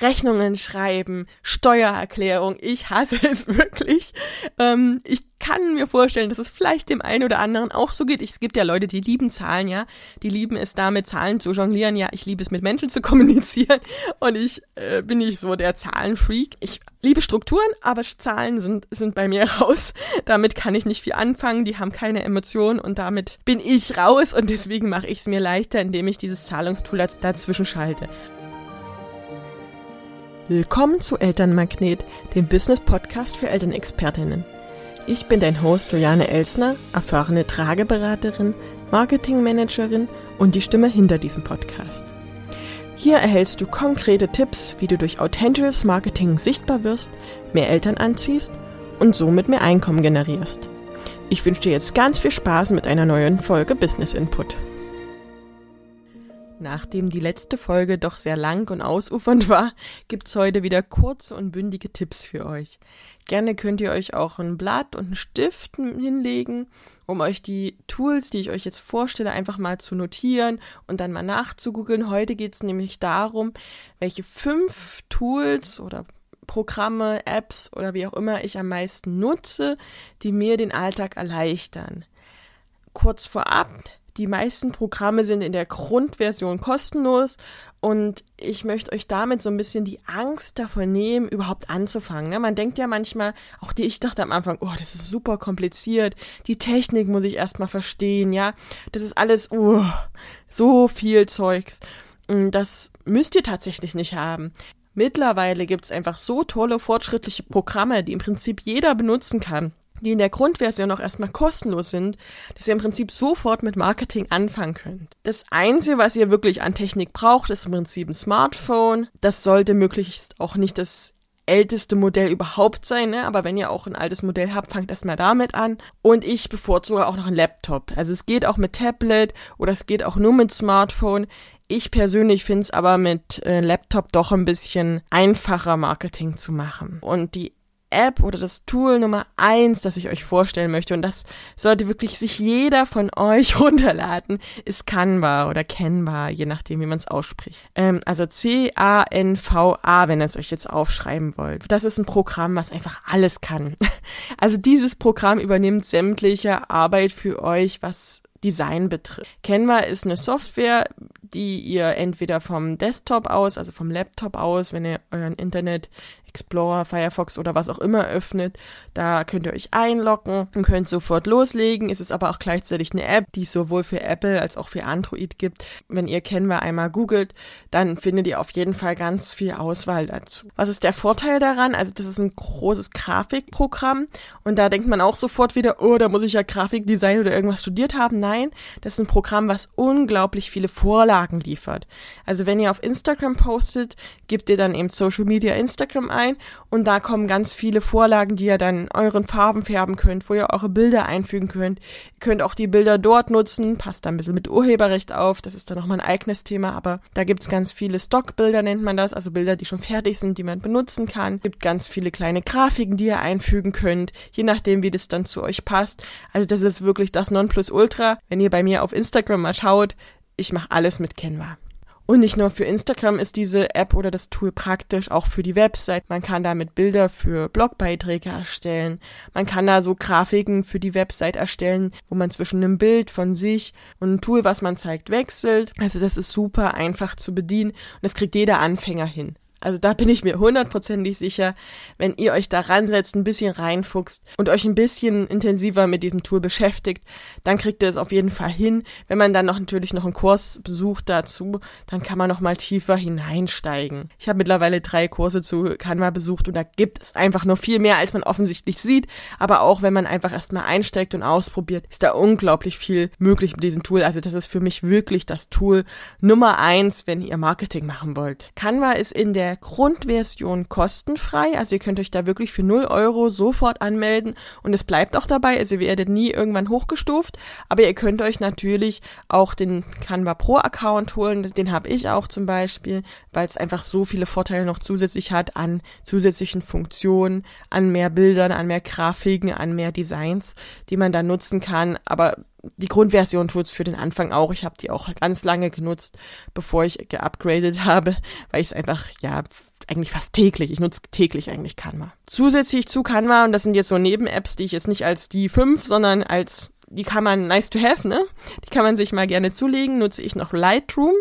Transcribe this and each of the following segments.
Rechnungen schreiben, Steuererklärung. Ich hasse es wirklich. Ähm, ich kann mir vorstellen, dass es vielleicht dem einen oder anderen auch so geht. Es gibt ja Leute, die lieben Zahlen, ja. Die lieben es damit, Zahlen zu jonglieren. Ja, ich liebe es mit Menschen zu kommunizieren. Und ich äh, bin nicht so der Zahlenfreak. Ich liebe Strukturen, aber Zahlen sind, sind bei mir raus. Damit kann ich nicht viel anfangen. Die haben keine Emotionen und damit bin ich raus. Und deswegen mache ich es mir leichter, indem ich dieses Zahlungstool dazwischen schalte. Willkommen zu Elternmagnet, dem Business-Podcast für Elternexpertinnen. Ich bin dein Host Juliane Elsner, erfahrene Trageberaterin, Marketingmanagerin und die Stimme hinter diesem Podcast. Hier erhältst du konkrete Tipps, wie du durch authentisches Marketing sichtbar wirst, mehr Eltern anziehst und somit mehr Einkommen generierst. Ich wünsche dir jetzt ganz viel Spaß mit einer neuen Folge Business Input. Nachdem die letzte Folge doch sehr lang und ausufernd war, gibt's heute wieder kurze und bündige Tipps für euch. Gerne könnt ihr euch auch ein Blatt und einen Stift hinlegen, um euch die Tools, die ich euch jetzt vorstelle, einfach mal zu notieren und dann mal nachzugoogeln. Heute geht's nämlich darum, welche fünf Tools oder Programme, Apps oder wie auch immer ich am meisten nutze, die mir den Alltag erleichtern. Kurz vorab, die meisten Programme sind in der Grundversion kostenlos und ich möchte euch damit so ein bisschen die Angst davor nehmen, überhaupt anzufangen. Ne? Man denkt ja manchmal, auch die, ich dachte am Anfang, oh, das ist super kompliziert, die Technik muss ich erstmal verstehen, ja. Das ist alles, oh, so viel Zeugs. Das müsst ihr tatsächlich nicht haben. Mittlerweile gibt's einfach so tolle, fortschrittliche Programme, die im Prinzip jeder benutzen kann die in der Grundversion auch erstmal kostenlos sind, dass ihr im Prinzip sofort mit Marketing anfangen könnt. Das Einzige, was ihr wirklich an Technik braucht, ist im Prinzip ein Smartphone. Das sollte möglichst auch nicht das älteste Modell überhaupt sein, ne? aber wenn ihr auch ein altes Modell habt, fangt erstmal damit an. Und ich bevorzuge auch noch einen Laptop. Also es geht auch mit Tablet oder es geht auch nur mit Smartphone. Ich persönlich finde es aber mit äh, Laptop doch ein bisschen einfacher, Marketing zu machen. Und die App oder das Tool Nummer eins, das ich euch vorstellen möchte, und das sollte wirklich sich jeder von euch runterladen, ist Canva oder Canva, je nachdem, wie man es ausspricht. Ähm, also C-A-N-V-A, wenn ihr es euch jetzt aufschreiben wollt. Das ist ein Programm, was einfach alles kann. Also dieses Programm übernimmt sämtliche Arbeit für euch, was Design betrifft. Canva ist eine Software, die ihr entweder vom Desktop aus, also vom Laptop aus, wenn ihr euren Internet Explorer, Firefox oder was auch immer öffnet. Da könnt ihr euch einloggen und könnt sofort loslegen. Es ist aber auch gleichzeitig eine App, die es sowohl für Apple als auch für Android gibt. Wenn ihr Canva einmal googelt, dann findet ihr auf jeden Fall ganz viel Auswahl dazu. Was ist der Vorteil daran? Also das ist ein großes Grafikprogramm und da denkt man auch sofort wieder, oh, da muss ich ja Grafikdesign oder irgendwas studiert haben. Nein, das ist ein Programm, was unglaublich viele Vorlagen liefert. Also wenn ihr auf Instagram postet, gebt ihr dann eben Social Media Instagram ein ein und da kommen ganz viele Vorlagen, die ihr dann euren Farben färben könnt, wo ihr eure Bilder einfügen könnt. Ihr könnt auch die Bilder dort nutzen, passt da ein bisschen mit Urheberrecht auf, das ist dann nochmal ein eigenes Thema, aber da gibt's ganz viele Stockbilder, nennt man das, also Bilder, die schon fertig sind, die man benutzen kann. Es gibt ganz viele kleine Grafiken, die ihr einfügen könnt, je nachdem, wie das dann zu euch passt. Also das ist wirklich das Nonplusultra. Wenn ihr bei mir auf Instagram mal schaut, ich mache alles mit Canva. Und nicht nur für Instagram ist diese App oder das Tool praktisch, auch für die Website. Man kann damit Bilder für Blogbeiträge erstellen. Man kann da so Grafiken für die Website erstellen, wo man zwischen einem Bild von sich und ein Tool, was man zeigt, wechselt. Also das ist super einfach zu bedienen und das kriegt jeder Anfänger hin. Also da bin ich mir hundertprozentig sicher, wenn ihr euch da ransetzt, ein bisschen reinfuchst und euch ein bisschen intensiver mit diesem Tool beschäftigt, dann kriegt ihr es auf jeden Fall hin. Wenn man dann noch natürlich noch einen Kurs besucht dazu, dann kann man noch mal tiefer hineinsteigen. Ich habe mittlerweile drei Kurse zu Canva besucht und da gibt es einfach noch viel mehr, als man offensichtlich sieht. Aber auch wenn man einfach erstmal einsteigt und ausprobiert, ist da unglaublich viel möglich mit diesem Tool. Also das ist für mich wirklich das Tool Nummer eins, wenn ihr Marketing machen wollt. Canva ist in der Grundversion kostenfrei. Also ihr könnt euch da wirklich für 0 Euro sofort anmelden und es bleibt auch dabei. Also ihr werdet nie irgendwann hochgestuft. Aber ihr könnt euch natürlich auch den Canva Pro Account holen. Den habe ich auch zum Beispiel, weil es einfach so viele Vorteile noch zusätzlich hat an zusätzlichen Funktionen, an mehr Bildern, an mehr Grafiken, an mehr Designs, die man da nutzen kann. Aber die Grundversion tut's für den Anfang auch. Ich habe die auch ganz lange genutzt, bevor ich geupgradet habe, weil ich es einfach, ja, eigentlich fast täglich. Ich nutze täglich eigentlich Canva. Zusätzlich zu Canva, und das sind jetzt so Neben-Apps, die ich jetzt nicht als die fünf, sondern als die kann man nice to have, ne? Die kann man sich mal gerne zulegen. Nutze ich noch Lightroom.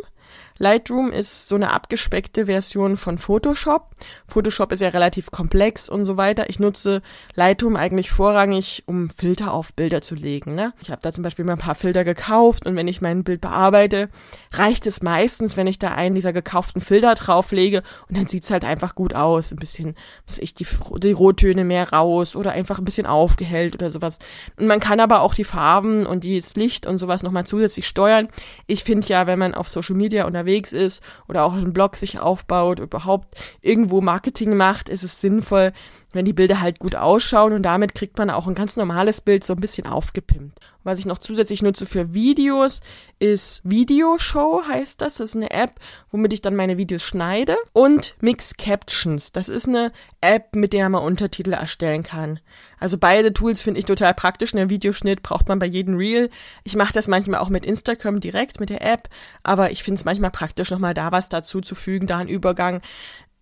Lightroom ist so eine abgespeckte Version von Photoshop. Photoshop ist ja relativ komplex und so weiter. Ich nutze Lightroom eigentlich vorrangig, um Filter auf Bilder zu legen. Ne? Ich habe da zum Beispiel mal ein paar Filter gekauft und wenn ich mein Bild bearbeite, reicht es meistens, wenn ich da einen dieser gekauften Filter drauflege und dann sieht's halt einfach gut aus. Ein bisschen, was ich, die, die Rottöne mehr raus oder einfach ein bisschen aufgehellt oder sowas. Und man kann aber auch die Farben und das Licht und sowas nochmal zusätzlich steuern. Ich finde ja, wenn man auf Social Media unterwegs unterwegs ist oder auch einen Blog sich aufbaut, überhaupt irgendwo Marketing macht, ist es sinnvoll, wenn die Bilder halt gut ausschauen und damit kriegt man auch ein ganz normales Bild so ein bisschen aufgepimpt. Was ich noch zusätzlich nutze für Videos ist Videoshow heißt das. Das ist eine App, womit ich dann meine Videos schneide. Und Mix Captions. Das ist eine App, mit der man Untertitel erstellen kann. Also beide Tools finde ich total praktisch. Einen Videoschnitt braucht man bei jedem Reel. Ich mache das manchmal auch mit Instagram direkt mit der App, aber ich finde es manchmal praktisch, nochmal da was dazu zu fügen, da einen Übergang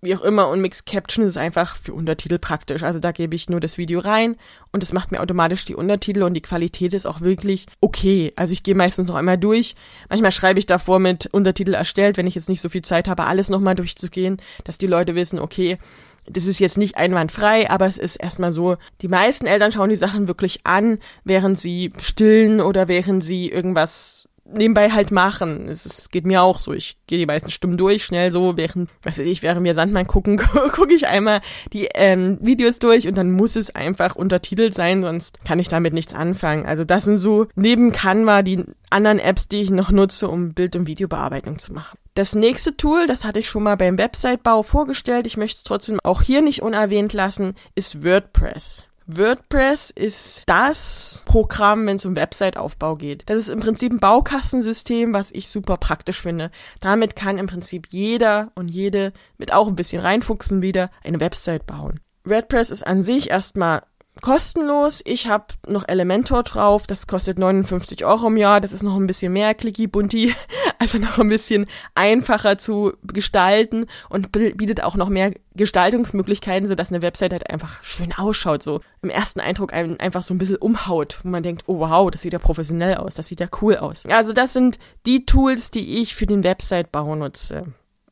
wie auch immer und Mixed Caption ist einfach für Untertitel praktisch. Also da gebe ich nur das Video rein und es macht mir automatisch die Untertitel und die Qualität ist auch wirklich okay. Also ich gehe meistens noch einmal durch. Manchmal schreibe ich davor mit Untertitel erstellt, wenn ich jetzt nicht so viel Zeit habe, alles nochmal durchzugehen, dass die Leute wissen, okay, das ist jetzt nicht einwandfrei, aber es ist erstmal so, die meisten Eltern schauen die Sachen wirklich an, während sie stillen oder während sie irgendwas nebenbei halt machen. Es, es geht mir auch so. Ich gehe die meisten Stimmen durch, schnell so, während, was weiß ich, während wir Sandmann gucken, gucke ich einmal die ähm, Videos durch und dann muss es einfach untertitelt sein, sonst kann ich damit nichts anfangen. Also das sind so neben Canva die anderen Apps, die ich noch nutze, um Bild- und Videobearbeitung zu machen. Das nächste Tool, das hatte ich schon mal beim Website-Bau vorgestellt, ich möchte es trotzdem auch hier nicht unerwähnt lassen, ist WordPress. WordPress ist das Programm, wenn es um Website-Aufbau geht. Das ist im Prinzip ein Baukastensystem, was ich super praktisch finde. Damit kann im Prinzip jeder und jede mit auch ein bisschen reinfuchsen wieder eine Website bauen. WordPress ist an sich erstmal kostenlos. Ich habe noch Elementor drauf, das kostet 59 Euro im Jahr. Das ist noch ein bisschen mehr clicky bunti, also noch ein bisschen einfacher zu gestalten und bietet auch noch mehr Gestaltungsmöglichkeiten, sodass eine Website halt einfach schön ausschaut, so im ersten Eindruck einen einfach so ein bisschen umhaut, wo man denkt, oh wow, das sieht ja professionell aus, das sieht ja cool aus. Also das sind die Tools, die ich für den Website-Bau nutze.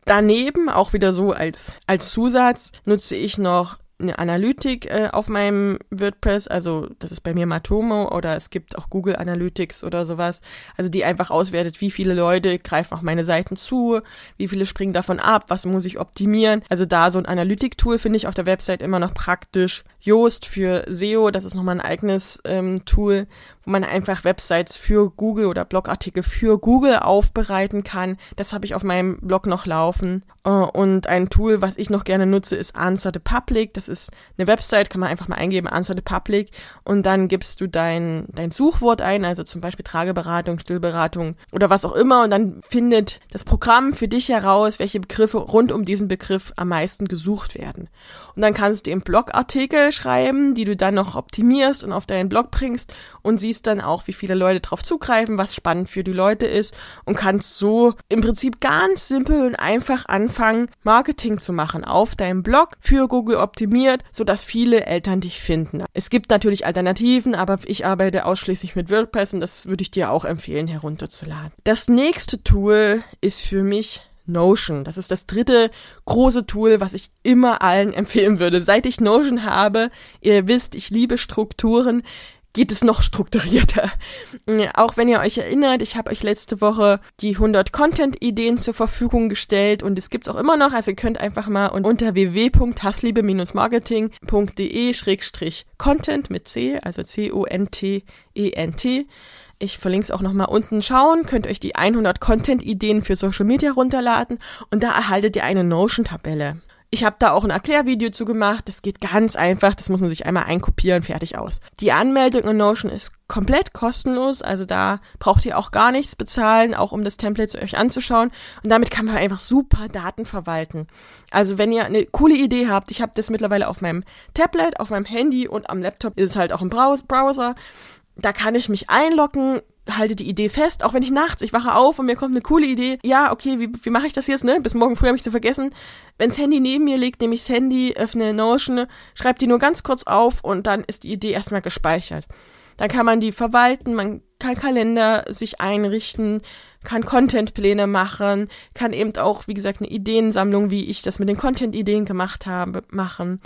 Daneben, auch wieder so als, als Zusatz, nutze ich noch eine Analytik äh, auf meinem WordPress, also das ist bei mir Matomo oder es gibt auch Google Analytics oder sowas, also die einfach auswertet, wie viele Leute greifen auf meine Seiten zu, wie viele springen davon ab, was muss ich optimieren. Also da so ein Analytik-Tool finde ich auf der Website immer noch praktisch. Yoast für SEO, das ist nochmal ein eigenes ähm, Tool, wo man einfach Websites für Google oder Blogartikel für Google aufbereiten kann. Das habe ich auf meinem Blog noch laufen. Äh, und ein Tool, was ich noch gerne nutze, ist Answer the Public. Das ist eine Website, kann man einfach mal eingeben, Answer the Public. Und dann gibst du dein, dein Suchwort ein, also zum Beispiel Trageberatung, Stillberatung oder was auch immer. Und dann findet das Programm für dich heraus, welche Begriffe rund um diesen Begriff am meisten gesucht werden. Und dann kannst du dir Blogartikel schreiben, die du dann noch optimierst und auf deinen Blog bringst und siehst dann auch, wie viele Leute drauf zugreifen, was spannend für die Leute ist und kannst so im Prinzip ganz simpel und einfach anfangen, Marketing zu machen auf deinem Blog für Google optimiert, sodass viele Eltern dich finden. Es gibt natürlich Alternativen, aber ich arbeite ausschließlich mit WordPress und das würde ich dir auch empfehlen herunterzuladen. Das nächste Tool ist für mich Notion. Das ist das dritte große Tool, was ich immer allen empfehlen würde. Seit ich Notion habe, ihr wisst, ich liebe Strukturen, geht es noch strukturierter. Auch wenn ihr euch erinnert, ich habe euch letzte Woche die 100 Content-Ideen zur Verfügung gestellt und es gibt's auch immer noch. Also ihr könnt einfach mal unter www.hassliebe-marketing.de-content mit C, also C-O-N-T-E-N-T ich verlinke es auch nochmal unten schauen, könnt euch die 100 Content-Ideen für Social Media runterladen und da erhaltet ihr eine Notion-Tabelle. Ich habe da auch ein Erklärvideo zu gemacht. Das geht ganz einfach. Das muss man sich einmal einkopieren, fertig aus. Die Anmeldung in Notion ist komplett kostenlos. Also da braucht ihr auch gar nichts bezahlen, auch um das Template euch anzuschauen. Und damit kann man einfach super Daten verwalten. Also wenn ihr eine coole Idee habt, ich habe das mittlerweile auf meinem Tablet, auf meinem Handy und am Laptop ist es halt auch im Browser da kann ich mich einloggen, halte die Idee fest, auch wenn ich nachts, ich wache auf und mir kommt eine coole Idee. Ja, okay, wie, wie mache ich das jetzt, ne? Bis morgen früh habe ich zu vergessen. Wenns Handy neben mir liegt, nehme ich das Handy, öffne Notion, schreibe die nur ganz kurz auf und dann ist die Idee erstmal gespeichert. Dann kann man die verwalten, man kann Kalender sich einrichten, kann Contentpläne machen, kann eben auch, wie gesagt, eine Ideensammlung, wie ich das mit den Content-Ideen gemacht habe, machen.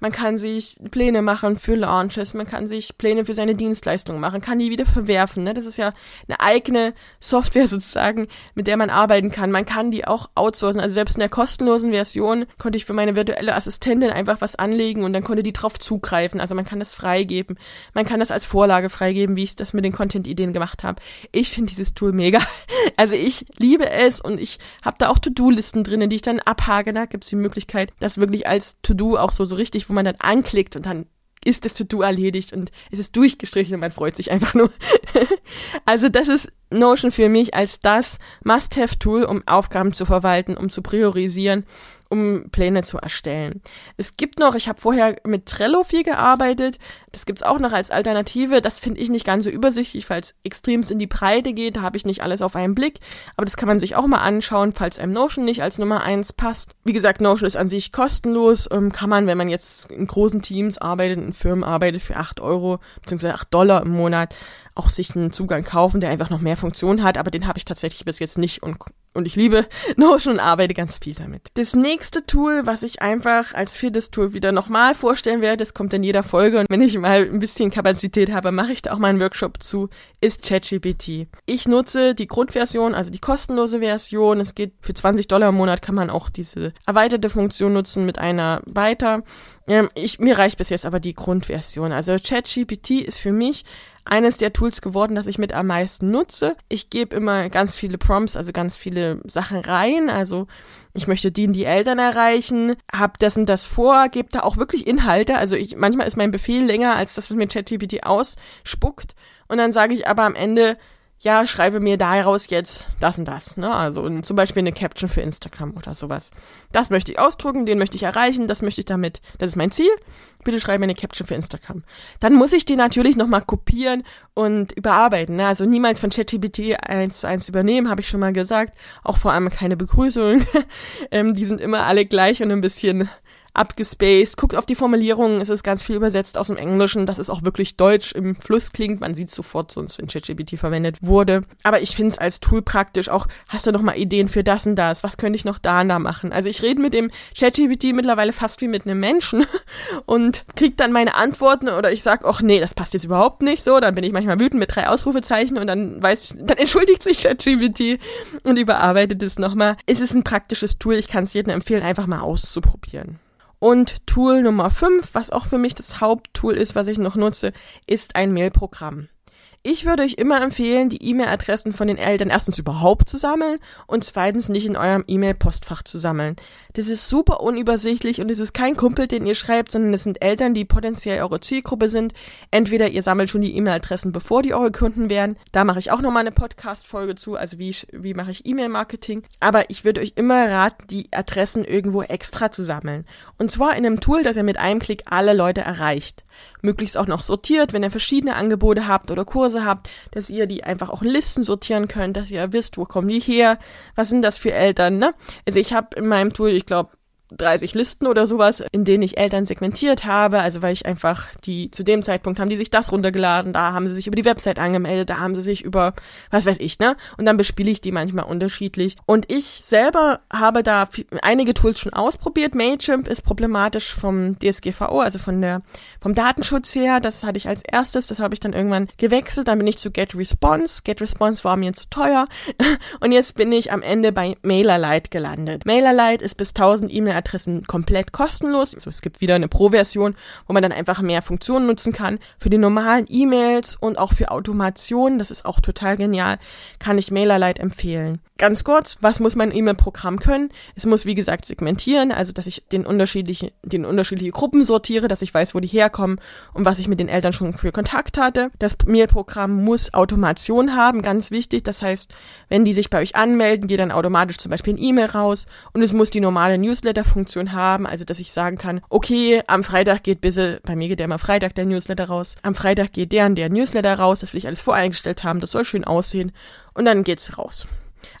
Man kann sich Pläne machen für Launches, man kann sich Pläne für seine Dienstleistungen machen, kann die wieder verwerfen. Ne? Das ist ja eine eigene Software sozusagen, mit der man arbeiten kann. Man kann die auch outsourcen. Also selbst in der kostenlosen Version konnte ich für meine virtuelle Assistentin einfach was anlegen und dann konnte die drauf zugreifen. Also man kann das freigeben. Man kann das als Vorlage freigeben, wie ich das mit den Content-Ideen gemacht habe. Ich finde dieses Tool mega. Also ich liebe es und ich habe da auch To-Do-Listen drinnen, die ich dann abhake. Da gibt es die Möglichkeit, das wirklich als To-Do auch so, so richtig wo man dann anklickt und dann ist das To-Do erledigt und es ist durchgestrichen und man freut sich einfach nur. also das ist Notion für mich als das Must-Have-Tool, um Aufgaben zu verwalten, um zu priorisieren um Pläne zu erstellen. Es gibt noch, ich habe vorher mit Trello viel gearbeitet, das gibt's auch noch als Alternative. Das finde ich nicht ganz so übersichtlich, weil es extremst in die Breite geht, da habe ich nicht alles auf einen Blick, aber das kann man sich auch mal anschauen, falls einem Notion nicht als Nummer eins passt. Wie gesagt, Notion ist an sich kostenlos, ähm, kann man, wenn man jetzt in großen Teams arbeitet, in Firmen arbeitet, für acht Euro bzw. acht Dollar im Monat auch sich einen Zugang kaufen, der einfach noch mehr Funktionen hat, aber den habe ich tatsächlich bis jetzt nicht und, und ich liebe Notion und arbeite ganz viel damit. Das nächste Tool, was ich einfach als viertes Tool wieder nochmal vorstellen werde, das kommt in jeder Folge und wenn ich mal ein bisschen Kapazität habe, mache ich da auch mal einen Workshop zu, ist ChatGPT. Ich nutze die Grundversion, also die kostenlose Version. Es geht für 20 Dollar im Monat kann man auch diese erweiterte Funktion nutzen mit einer weiter. Ähm, ich, mir reicht bis jetzt aber die Grundversion. Also ChatGPT ist für mich eines der Tools geworden, das ich mit am meisten nutze. Ich gebe immer ganz viele Prompts, also ganz viele Sachen rein. Also ich möchte die die Eltern erreichen, hab das und das vor, gebe da auch wirklich Inhalte. Also ich, manchmal ist mein Befehl länger als das, was mir ChatGPT ausspuckt. Und dann sage ich aber am Ende, ja, schreibe mir daraus jetzt das und das, ne? Also und zum Beispiel eine Caption für Instagram oder sowas. Das möchte ich ausdrucken, den möchte ich erreichen, das möchte ich damit, das ist mein Ziel. Bitte schreibe mir eine Caption für Instagram. Dann muss ich die natürlich nochmal kopieren und überarbeiten. Ne? Also niemals von ChatGPT eins zu eins übernehmen, habe ich schon mal gesagt. Auch vor allem keine Begrüßungen. ähm, die sind immer alle gleich und ein bisschen abgespaced. Guckt auf die Formulierungen, es ist ganz viel übersetzt aus dem Englischen, dass es auch wirklich Deutsch im Fluss klingt. Man sieht sofort sonst, wenn ChatGPT verwendet wurde. Aber ich finde es als Tool praktisch. Auch hast du noch mal Ideen für das und das? Was könnte ich noch da und da machen? Also ich rede mit dem ChatGPT mittlerweile fast wie mit einem Menschen und krieg dann meine Antworten oder ich sag, ach nee, das passt jetzt überhaupt nicht so. Dann bin ich manchmal wütend mit drei Ausrufezeichen und dann weiß, dann entschuldigt sich ChatGPT und überarbeitet es nochmal. Es ist ein praktisches Tool. Ich kann es jedem empfehlen, einfach mal auszuprobieren. Und Tool Nummer 5, was auch für mich das Haupttool ist, was ich noch nutze, ist ein Mailprogramm. Ich würde euch immer empfehlen, die E-Mail-Adressen von den Eltern erstens überhaupt zu sammeln und zweitens nicht in eurem E-Mail-Postfach zu sammeln. Das ist super unübersichtlich und es ist kein Kumpel, den ihr schreibt, sondern es sind Eltern, die potenziell eure Zielgruppe sind. Entweder ihr sammelt schon die E-Mail-Adressen, bevor die eure Kunden werden. Da mache ich auch nochmal eine Podcast-Folge zu, also wie, wie mache ich E-Mail-Marketing. Aber ich würde euch immer raten, die Adressen irgendwo extra zu sammeln. Und zwar in einem Tool, das ihr mit einem Klick alle Leute erreicht möglichst auch noch sortiert, wenn ihr verschiedene Angebote habt oder Kurse habt, dass ihr die einfach auch in Listen sortieren könnt, dass ihr wisst, wo kommen die her, was sind das für Eltern, ne? Also ich habe in meinem Tool, ich glaube, 30 Listen oder sowas, in denen ich Eltern segmentiert habe, also weil ich einfach die zu dem Zeitpunkt haben die sich das runtergeladen, da haben sie sich über die Website angemeldet, da haben sie sich über was weiß ich, ne? Und dann bespiele ich die manchmal unterschiedlich. Und ich selber habe da einige Tools schon ausprobiert. Mailchimp ist problematisch vom DSGVO, also von der vom Datenschutz her, das hatte ich als erstes, das habe ich dann irgendwann gewechselt, dann bin ich zu GetResponse. GetResponse war mir zu teuer und jetzt bin ich am Ende bei MailerLite gelandet. MailerLite ist bis 1000 E-Mail E-Mail-Adressen komplett kostenlos. Also es gibt wieder eine Pro-Version, wo man dann einfach mehr Funktionen nutzen kann. Für die normalen E-Mails und auch für Automation, das ist auch total genial, kann ich MailerLite empfehlen. Ganz kurz, was muss mein E-Mail-Programm können? Es muss, wie gesagt, segmentieren, also dass ich den unterschiedlichen, den unterschiedliche Gruppen sortiere, dass ich weiß, wo die herkommen und was ich mit den Eltern schon für Kontakt hatte. Das Mail-Programm muss Automation haben, ganz wichtig. Das heißt, wenn die sich bei euch anmelden, geht dann automatisch zum Beispiel ein E-Mail raus und es muss die normale Newsletter Reminder-Funktion haben, also dass ich sagen kann, okay, am Freitag geht bitte, bei mir geht der immer Freitag der Newsletter raus, am Freitag geht der und der Newsletter raus, das will ich alles voreingestellt haben, das soll schön aussehen und dann geht's raus.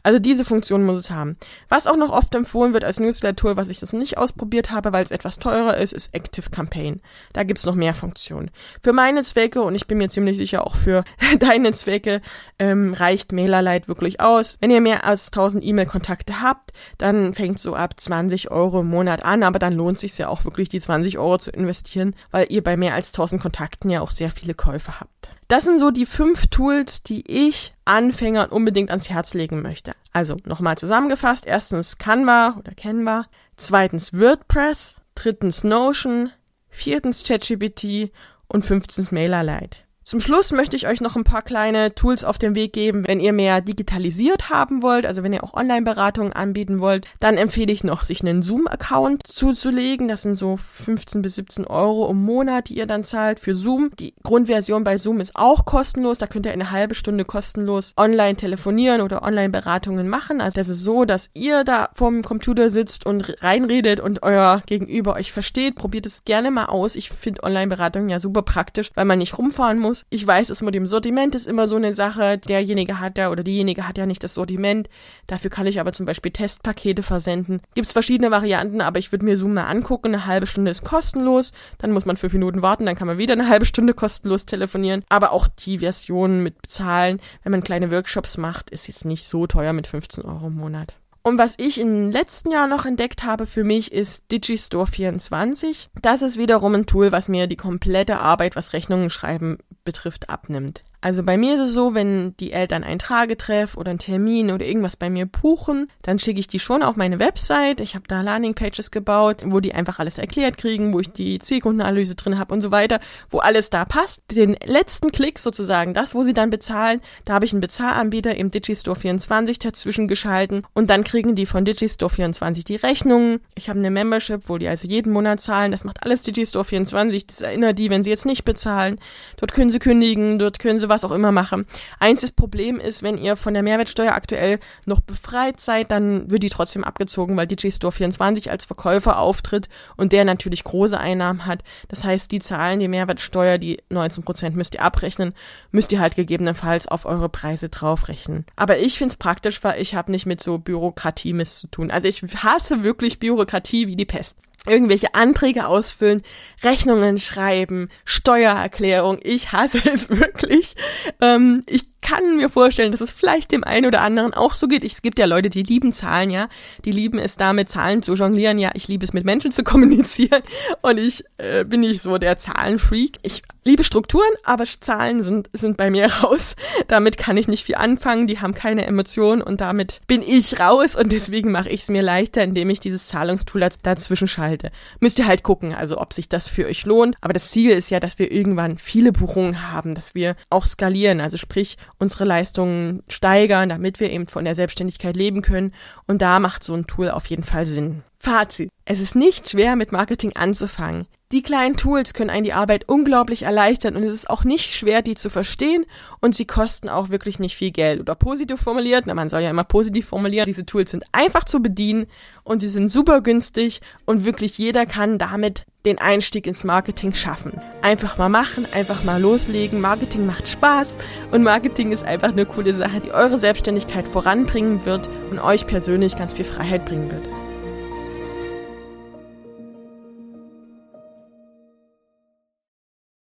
Also diese Funktion muss es haben. Was auch noch oft empfohlen wird als Newsletter-Tool, was ich das nicht ausprobiert habe, weil es etwas teurer ist, ist Active Campaign. Da gibt's noch mehr Funktionen. Für meine Zwecke und ich bin mir ziemlich sicher auch für deine Zwecke ähm, reicht MailerLite wirklich aus. Wenn ihr mehr als 1000 E-Mail-Kontakte habt, dann fängt so ab 20 Euro im Monat an, aber dann lohnt sich ja auch wirklich die 20 Euro zu investieren, weil ihr bei mehr als 1000 Kontakten ja auch sehr viele Käufe habt. Das sind so die fünf Tools, die ich Anfängern unbedingt ans Herz legen möchte. Also nochmal zusammengefasst. Erstens Canva oder Canva. Zweitens WordPress. Drittens Notion. Viertens ChatGPT. Und fünftens MailerLite. Zum Schluss möchte ich euch noch ein paar kleine Tools auf den Weg geben. Wenn ihr mehr digitalisiert haben wollt, also wenn ihr auch Online-Beratungen anbieten wollt, dann empfehle ich noch, sich einen Zoom-Account zuzulegen. Das sind so 15 bis 17 Euro im Monat, die ihr dann zahlt für Zoom. Die Grundversion bei Zoom ist auch kostenlos. Da könnt ihr eine halbe Stunde kostenlos online telefonieren oder Online-Beratungen machen. Also das ist so, dass ihr da vorm Computer sitzt und reinredet und euer Gegenüber euch versteht. Probiert es gerne mal aus. Ich finde Online-Beratungen ja super praktisch, weil man nicht rumfahren muss muss. Ich weiß, es mit dem Sortiment ist immer so eine Sache. Derjenige hat ja oder diejenige hat ja nicht das Sortiment. Dafür kann ich aber zum Beispiel Testpakete versenden. Gibt's verschiedene Varianten, aber ich würde mir Zoom mal angucken. Eine halbe Stunde ist kostenlos. Dann muss man fünf Minuten warten, dann kann man wieder eine halbe Stunde kostenlos telefonieren. Aber auch die Version mit Bezahlen, wenn man kleine Workshops macht, ist jetzt nicht so teuer mit 15 Euro im Monat. Und was ich im letzten Jahr noch entdeckt habe für mich ist Digistore 24. Das ist wiederum ein Tool, was mir die komplette Arbeit, was Rechnungen schreiben betrifft, abnimmt. Also bei mir ist es so, wenn die Eltern einen Tragetreff oder einen Termin oder irgendwas bei mir buchen, dann schicke ich die schon auf meine Website. Ich habe da Landingpages gebaut, wo die einfach alles erklärt kriegen, wo ich die Zielkundenanalyse drin habe und so weiter, wo alles da passt. Den letzten Klick sozusagen, das, wo sie dann bezahlen, da habe ich einen Bezahlanbieter im Digistore 24 dazwischen geschalten und dann kriegen die von Digistore 24 die Rechnungen. Ich habe eine Membership, wo die also jeden Monat zahlen. Das macht alles Digistore 24. Das erinnert die, wenn sie jetzt nicht bezahlen. Dort können sie kündigen, dort können sie was auch immer mache. Einziges Problem ist, wenn ihr von der Mehrwertsteuer aktuell noch befreit seid, dann wird die trotzdem abgezogen, weil DJ Store 24 als Verkäufer auftritt und der natürlich große Einnahmen hat. Das heißt, die Zahlen, die Mehrwertsteuer, die 19 Prozent müsst ihr abrechnen, müsst ihr halt gegebenenfalls auf eure Preise draufrechnen. Aber ich finde es praktisch, weil ich habe nicht mit so Bürokratie Mist zu tun. Also ich hasse wirklich Bürokratie wie die Pest irgendwelche Anträge ausfüllen, Rechnungen schreiben, Steuererklärung. Ich hasse es wirklich. Ähm, ich kann mir vorstellen, dass es vielleicht dem einen oder anderen auch so geht. Es gibt ja Leute, die lieben Zahlen, ja. Die lieben es damit, Zahlen zu jonglieren. Ja, ich liebe es mit Menschen zu kommunizieren. Und ich äh, bin nicht so der Zahlenfreak. Ich liebe Strukturen, aber Zahlen sind, sind bei mir raus. Damit kann ich nicht viel anfangen. Die haben keine Emotionen und damit bin ich raus. Und deswegen mache ich es mir leichter, indem ich dieses Zahlungstool dazwischen schalte. Müsst ihr halt gucken, also ob sich das für euch lohnt. Aber das Ziel ist ja, dass wir irgendwann viele Buchungen haben, dass wir auch skalieren. Also sprich, unsere Leistungen steigern, damit wir eben von der Selbstständigkeit leben können. Und da macht so ein Tool auf jeden Fall Sinn. Fazit. Es ist nicht schwer, mit Marketing anzufangen. Die kleinen Tools können einen die Arbeit unglaublich erleichtern und es ist auch nicht schwer, die zu verstehen und sie kosten auch wirklich nicht viel Geld. Oder positiv formuliert, na, man soll ja immer positiv formulieren, diese Tools sind einfach zu bedienen und sie sind super günstig und wirklich jeder kann damit den Einstieg ins Marketing schaffen. Einfach mal machen, einfach mal loslegen. Marketing macht Spaß und Marketing ist einfach eine coole Sache, die eure Selbstständigkeit voranbringen wird und euch persönlich ganz viel Freiheit bringen wird.